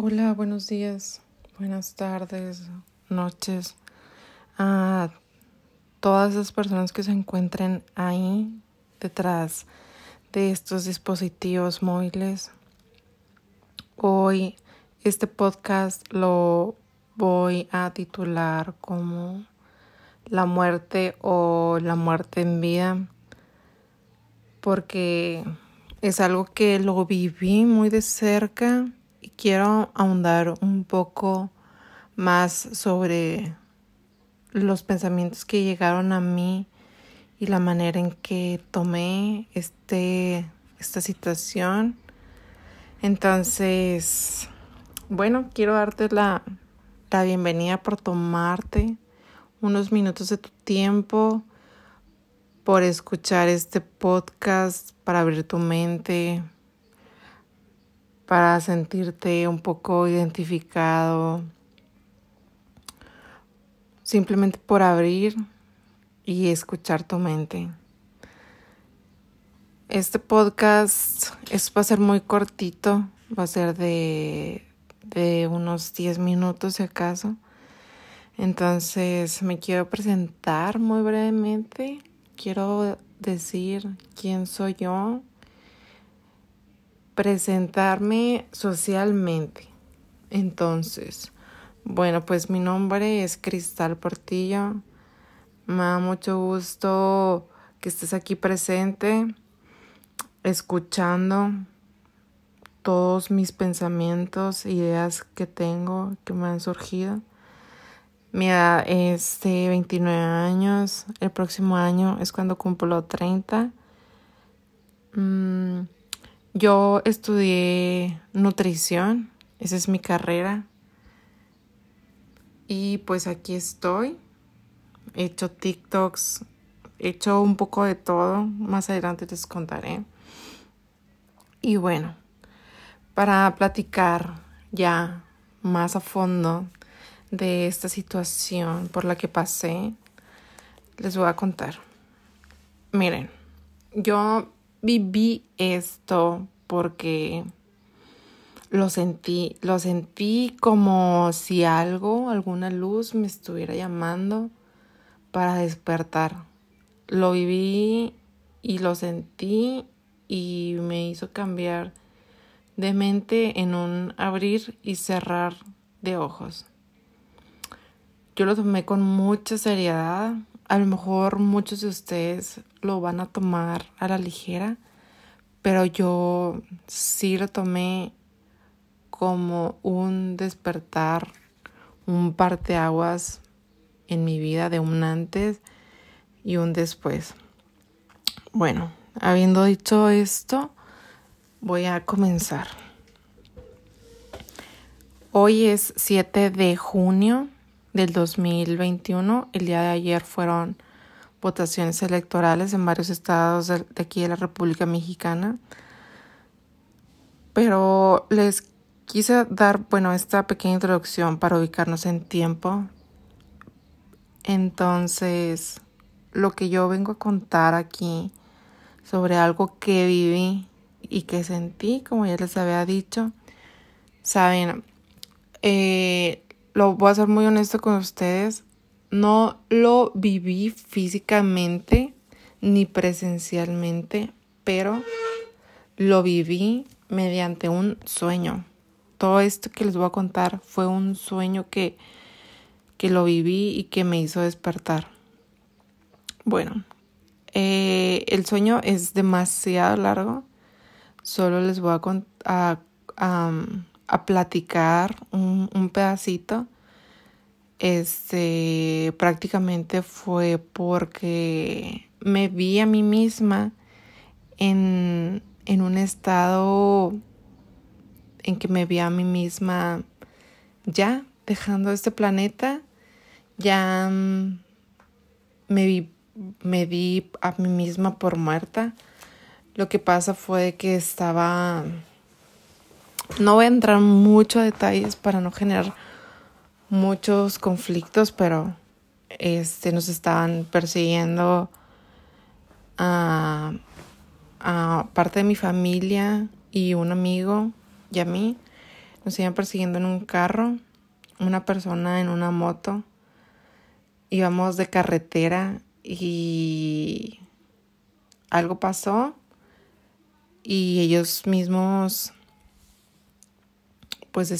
Hola, buenos días, buenas tardes, noches a todas las personas que se encuentren ahí detrás de estos dispositivos móviles. Hoy este podcast lo voy a titular como La muerte o la muerte en vida porque es algo que lo viví muy de cerca quiero ahondar un poco más sobre los pensamientos que llegaron a mí y la manera en que tomé este, esta situación. Entonces, bueno, quiero darte la, la bienvenida por tomarte unos minutos de tu tiempo, por escuchar este podcast, para abrir tu mente, para sentirte un poco identificado, simplemente por abrir y escuchar tu mente. Este podcast es, va a ser muy cortito, va a ser de, de unos 10 minutos si acaso. Entonces me quiero presentar muy brevemente. Quiero decir quién soy yo, presentarme socialmente. Entonces, bueno, pues mi nombre es Cristal Portillo. Me da mucho gusto que estés aquí presente, escuchando todos mis pensamientos, ideas que tengo, que me han surgido. Mi edad es de 29 años. El próximo año es cuando cumplo 30. Mm, yo estudié nutrición. Esa es mi carrera. Y pues aquí estoy. He hecho TikToks. He hecho un poco de todo. Más adelante les contaré. Y bueno, para platicar ya más a fondo de esta situación por la que pasé, les voy a contar. Miren, yo viví esto porque lo sentí, lo sentí como si algo, alguna luz me estuviera llamando para despertar. Lo viví y lo sentí y me hizo cambiar de mente en un abrir y cerrar de ojos yo lo tomé con mucha seriedad. A lo mejor muchos de ustedes lo van a tomar a la ligera, pero yo sí lo tomé como un despertar, un parteaguas en mi vida de un antes y un después. Bueno, habiendo dicho esto, voy a comenzar. Hoy es 7 de junio del 2021. El día de ayer fueron votaciones electorales en varios estados de, aquí de la República Mexicana. Pero les quise dar, bueno, esta pequeña introducción para ubicarnos en tiempo. Entonces, lo que yo vengo a contar aquí sobre algo que viví y que sentí, como ya les había dicho, saben, eh, lo voy a ser muy honesto con ustedes, no lo viví físicamente ni presencialmente, pero lo viví mediante un sueño. Todo esto que les voy a contar fue un sueño que, que lo viví y que me hizo despertar. Bueno, eh, el sueño es demasiado largo. Solo les voy a, a platicar un, un pedacito, este prácticamente fue porque me vi a mí misma en, en un estado en que me vi a mí misma ya dejando este planeta, ya mm, me vi, me vi a mí misma por muerta. Lo que pasa fue que estaba no voy a entrar mucho a detalles para no generar muchos conflictos, pero este nos estaban persiguiendo a, a parte de mi familia y un amigo y a mí. Nos iban persiguiendo en un carro, una persona en una moto. Íbamos de carretera y algo pasó y ellos mismos pues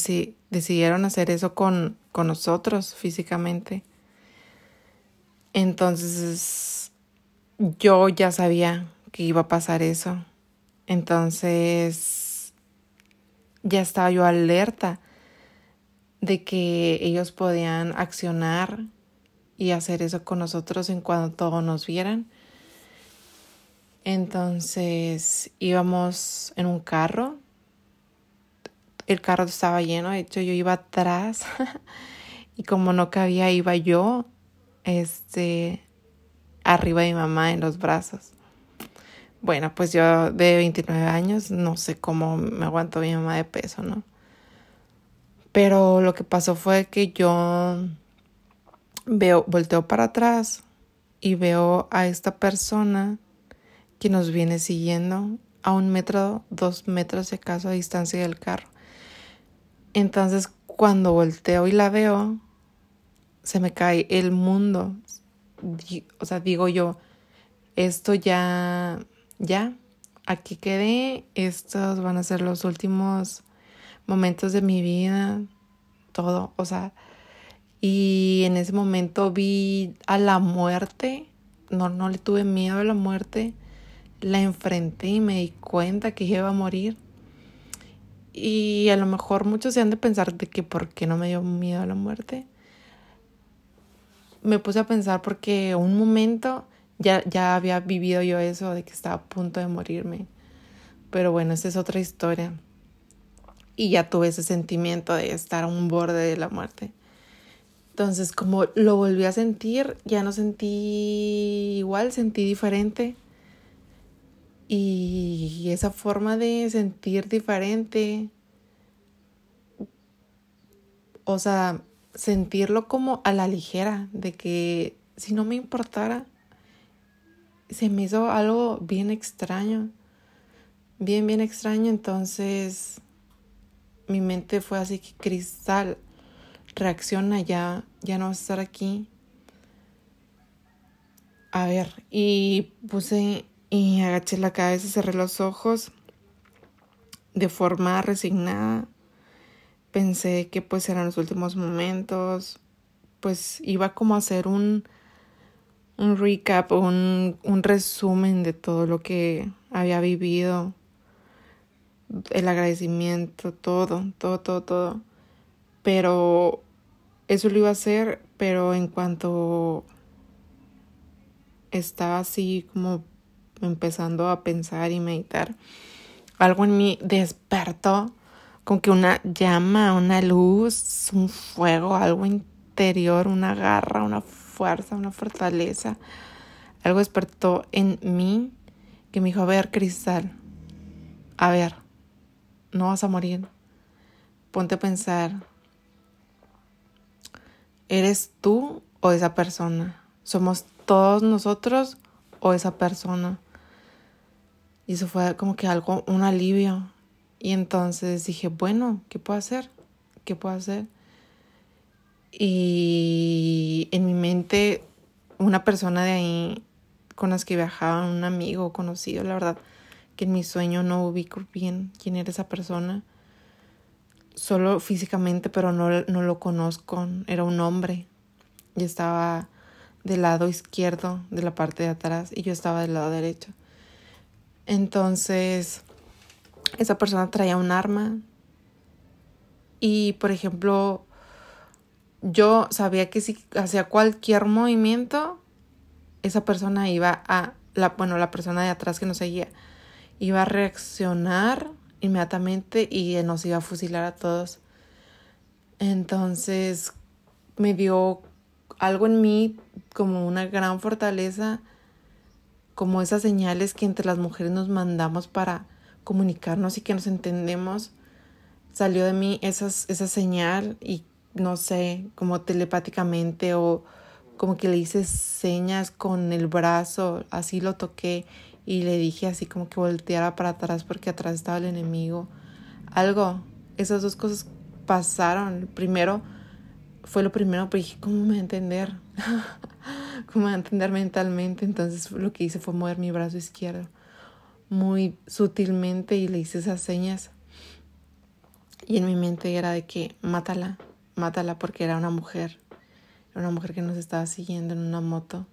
decidieron hacer eso con, con nosotros físicamente. Entonces yo ya sabía que iba a pasar eso. Entonces ya estaba yo alerta de que ellos podían accionar y hacer eso con nosotros en cuanto todos nos vieran. Entonces íbamos en un carro. El carro estaba lleno, de hecho yo iba atrás y como no cabía iba yo este arriba de mi mamá en los brazos. Bueno, pues yo de 29 años no sé cómo me aguantó mi mamá de peso, ¿no? Pero lo que pasó fue que yo veo, volteo para atrás y veo a esta persona que nos viene siguiendo a un metro, dos metros de acaso a distancia del carro. Entonces, cuando volteo y la veo, se me cae el mundo. O sea, digo yo, esto ya, ya, aquí quedé, estos van a ser los últimos momentos de mi vida, todo, o sea, y en ese momento vi a la muerte, no, no le tuve miedo a la muerte, la enfrenté y me di cuenta que iba a morir. Y a lo mejor muchos se han de pensar de que por qué no me dio miedo a la muerte. Me puse a pensar porque un momento ya, ya había vivido yo eso de que estaba a punto de morirme. Pero bueno, esa es otra historia. Y ya tuve ese sentimiento de estar a un borde de la muerte. Entonces, como lo volví a sentir, ya no sentí igual, sentí diferente. Y esa forma de sentir diferente, o sea, sentirlo como a la ligera, de que si no me importara, se me hizo algo bien extraño, bien, bien extraño. Entonces, mi mente fue así que cristal reacciona ya, ya no vas a estar aquí. A ver, y puse y agaché la cabeza, cerré los ojos de forma resignada. Pensé que pues eran los últimos momentos, pues iba como a hacer un, un recap, un, un resumen de todo lo que había vivido, el agradecimiento, todo, todo, todo, todo. Pero eso lo iba a hacer, pero en cuanto estaba así como empezando a pensar y meditar, algo en mí despertó, como que una llama, una luz, un fuego, algo interior, una garra, una fuerza, una fortaleza. Algo despertó en mí que me dijo, a ver, Cristal, a ver, no vas a morir. Ponte a pensar, ¿Eres tú o esa persona? ¿Somos todos nosotros o esa persona? Y eso fue como que algo, un alivio. Y entonces dije, bueno, ¿qué puedo hacer? ¿Qué puedo hacer? Y en mi mente, una persona de ahí con las que viajaba, un amigo conocido, la verdad, que en mi sueño no ubico bien quién era esa persona solo físicamente, pero no, no lo conozco. Era un hombre y estaba del lado izquierdo de la parte de atrás y yo estaba del lado derecho. Entonces, esa persona traía un arma y, por ejemplo, yo sabía que si hacía cualquier movimiento, esa persona iba a, la, bueno, la persona de atrás que nos seguía, iba a reaccionar inmediatamente y nos iba a fusilar a todos. Entonces me dio algo en mí como una gran fortaleza, como esas señales que entre las mujeres nos mandamos para comunicarnos y que nos entendemos. Salió de mí esas, esa señal y no sé, como telepáticamente o como que le hice señas con el brazo, así lo toqué y le dije así como que volteara para atrás porque atrás estaba el enemigo. Algo, esas dos cosas pasaron. Primero, fue lo primero, pero dije, ¿cómo me va a entender? ¿Cómo me va a entender mentalmente? Entonces lo que hice fue mover mi brazo izquierdo muy sutilmente y le hice esas señas. Y en mi mente era de que mátala, mátala porque era una mujer. Era una mujer que nos estaba siguiendo en una moto.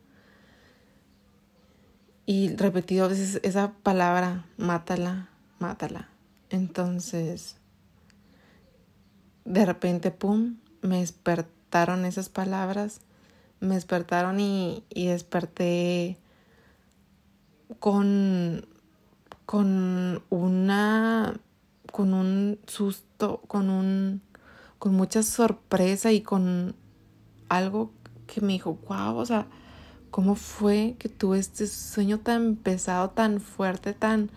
Y repetido a veces esa palabra, mátala, mátala. Entonces, de repente, pum, me despertaron esas palabras, me despertaron y, y desperté con, con una, con un susto, con un, con mucha sorpresa y con algo que me dijo, wow, o sea, ¿cómo fue que tuve este sueño tan pesado, tan fuerte, tan,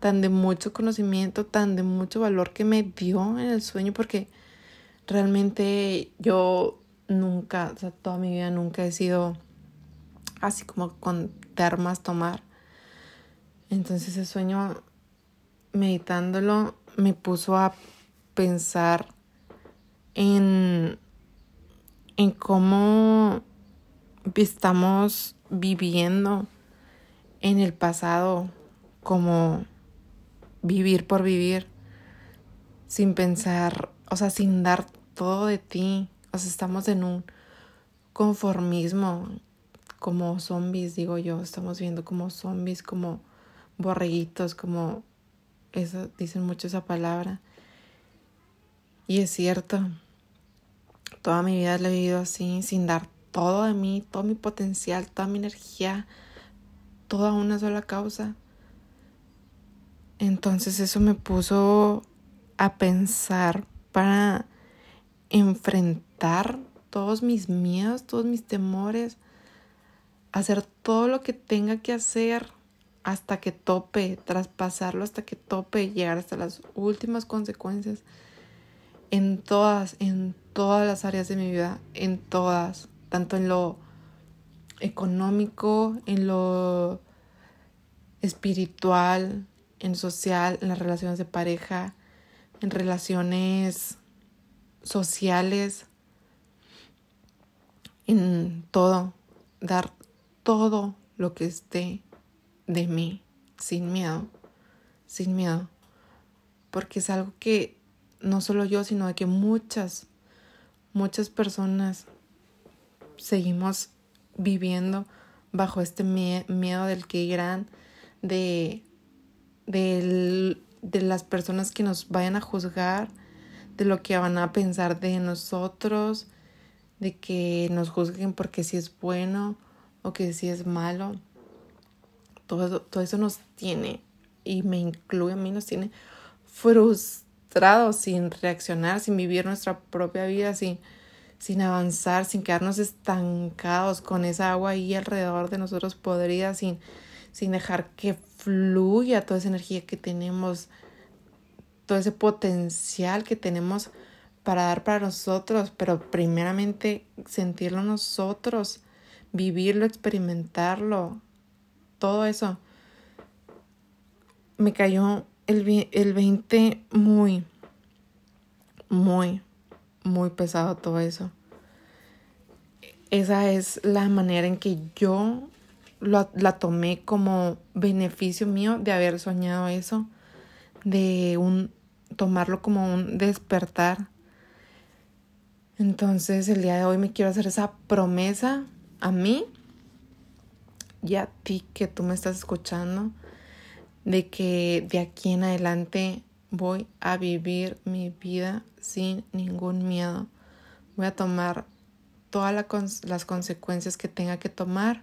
tan de mucho conocimiento, tan de mucho valor que me dio en el sueño? Porque realmente yo nunca, o sea, toda mi vida nunca he sido así como con termas tomar. Entonces ese sueño, meditándolo, me puso a pensar en, en cómo estamos viviendo en el pasado como vivir por vivir sin pensar, o sea, sin dar todo de ti. O sea, estamos en un conformismo como zombies, digo yo, estamos viendo como zombies, como borreguitos, como eso, dicen mucho esa palabra. Y es cierto, toda mi vida la he vivido así, sin dar todo de mí, todo mi potencial, toda mi energía, toda una sola causa. Entonces eso me puso a pensar para enfrentar todos mis miedos, todos mis temores, hacer todo lo que tenga que hacer hasta que tope, traspasarlo hasta que tope, llegar hasta las últimas consecuencias en todas, en todas las áreas de mi vida, en todas, tanto en lo económico, en lo espiritual, en social, en las relaciones de pareja, en relaciones sociales, en todo, dar todo lo que esté de mí, sin miedo, sin miedo, porque es algo que no solo yo, sino que muchas, muchas personas seguimos viviendo bajo este miedo del que irán, de, de, de las personas que nos vayan a juzgar, de lo que van a pensar de nosotros, de que nos juzguen porque si es bueno o que si es malo. Todo eso, todo eso nos tiene, y me incluye a mí, nos tiene frustrados sin reaccionar, sin vivir nuestra propia vida, sin, sin avanzar, sin quedarnos estancados con esa agua ahí alrededor de nosotros podrida, sin, sin dejar que fluya toda esa energía que tenemos, todo ese potencial que tenemos para dar para nosotros, pero primeramente sentirlo nosotros, vivirlo, experimentarlo, todo eso. Me cayó el, el 20 muy, muy, muy pesado todo eso. Esa es la manera en que yo la tomé como beneficio mío de haber soñado eso, de un tomarlo como un despertar. Entonces el día de hoy me quiero hacer esa promesa a mí y a ti que tú me estás escuchando, de que de aquí en adelante voy a vivir mi vida sin ningún miedo. Voy a tomar todas las consecuencias que tenga que tomar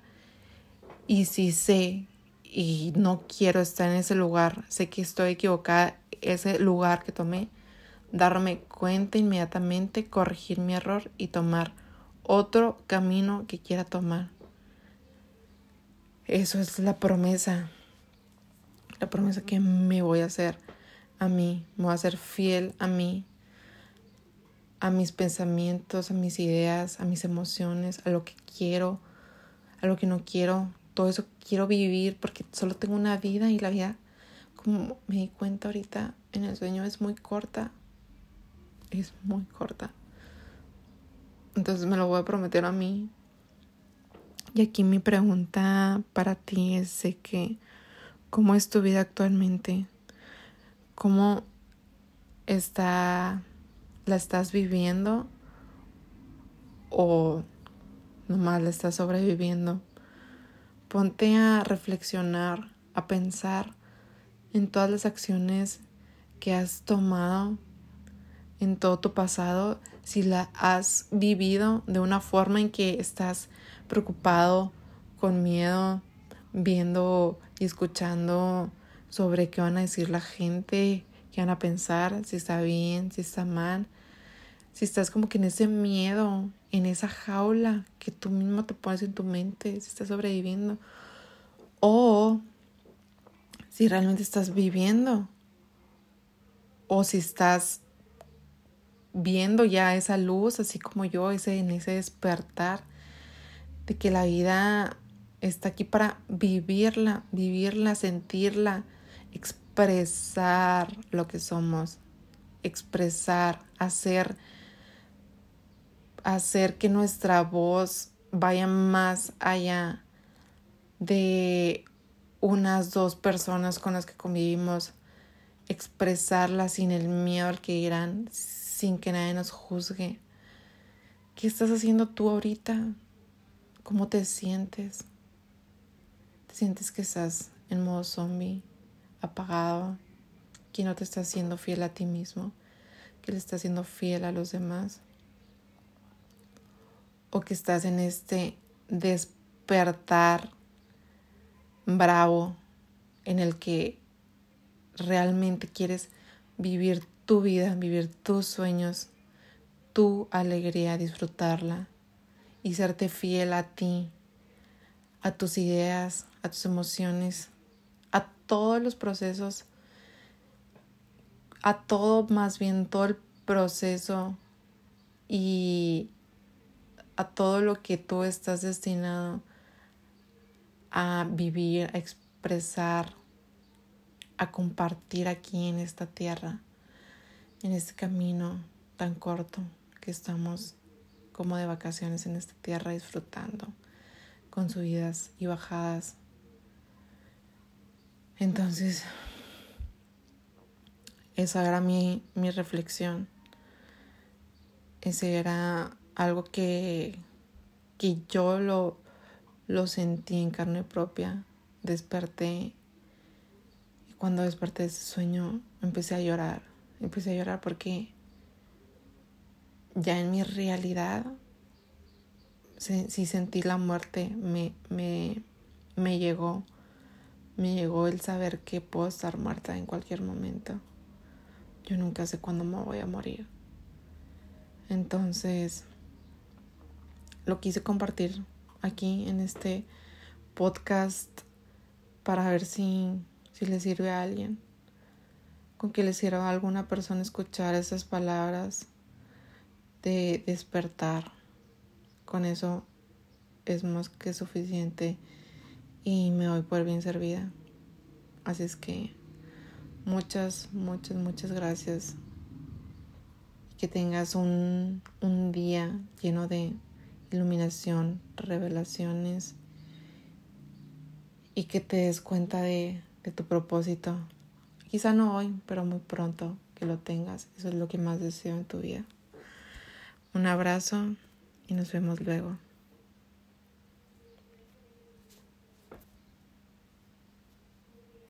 y si sé y no quiero estar en ese lugar, sé que estoy equivocada, ese lugar que tomé, darme cuenta inmediatamente, corregir mi error y tomar otro camino que quiera tomar. Eso es la promesa. La promesa que me voy a hacer a mí. Me voy a ser fiel a mí. A mis pensamientos, a mis ideas, a mis emociones, a lo que quiero, a lo que no quiero. Todo eso quiero vivir porque solo tengo una vida y la vida, como me di cuenta ahorita en el sueño, es muy corta. es muy corta. Entonces me lo voy a prometer a mí. Y aquí mi pregunta para ti es que, ¿cómo es tu vida actualmente? ¿Cómo está, la estás viviendo? ¿O nomás la estás sobreviviendo? Ponte a reflexionar, a pensar en todas las acciones que has tomado en todo tu pasado, si la has vivido de una forma en que estás preocupado, con miedo, viendo y escuchando sobre qué van a decir la gente, qué van a pensar, si está bien, si está mal, si estás como que en ese miedo en esa jaula que tú mismo te pones en tu mente, si estás sobreviviendo, o si realmente estás viviendo, o si estás viendo ya esa luz, así como yo, ese, en ese despertar, de que la vida está aquí para vivirla, vivirla, sentirla, expresar lo que somos, expresar, hacer hacer que nuestra voz vaya más allá de unas dos personas con las que convivimos, expresarla sin el miedo al que irán, sin que nadie nos juzgue. ¿Qué estás haciendo tú ahorita? ¿Cómo te sientes? ¿Te sientes que estás en modo zombie, apagado, que no te estás siendo fiel a ti mismo, que le estás siendo fiel a los demás? O que estás en este despertar bravo en el que realmente quieres vivir tu vida, vivir tus sueños, tu alegría, disfrutarla y serte fiel a ti, a tus ideas, a tus emociones, a todos los procesos, a todo más bien todo el proceso y a todo lo que tú estás destinado a vivir, a expresar, a compartir aquí en esta tierra, en este camino tan corto que estamos como de vacaciones en esta tierra disfrutando con subidas y bajadas. Entonces, esa era mi, mi reflexión. Ese era algo que, que yo lo, lo sentí en carne propia. Desperté y cuando desperté de ese sueño empecé a llorar. Empecé a llorar porque ya en mi realidad si sentí la muerte, me, me, me llegó. Me llegó el saber que puedo estar muerta en cualquier momento. Yo nunca sé cuándo me voy a morir. Entonces, lo quise compartir aquí en este podcast para ver si, si le sirve a alguien, con que le sirva a alguna persona escuchar esas palabras de despertar. Con eso es más que suficiente y me voy por bien servida. Así es que muchas, muchas, muchas gracias. Que tengas un, un día lleno de iluminación, revelaciones y que te des cuenta de, de tu propósito. Quizá no hoy, pero muy pronto que lo tengas. Eso es lo que más deseo en tu vida. Un abrazo y nos vemos luego.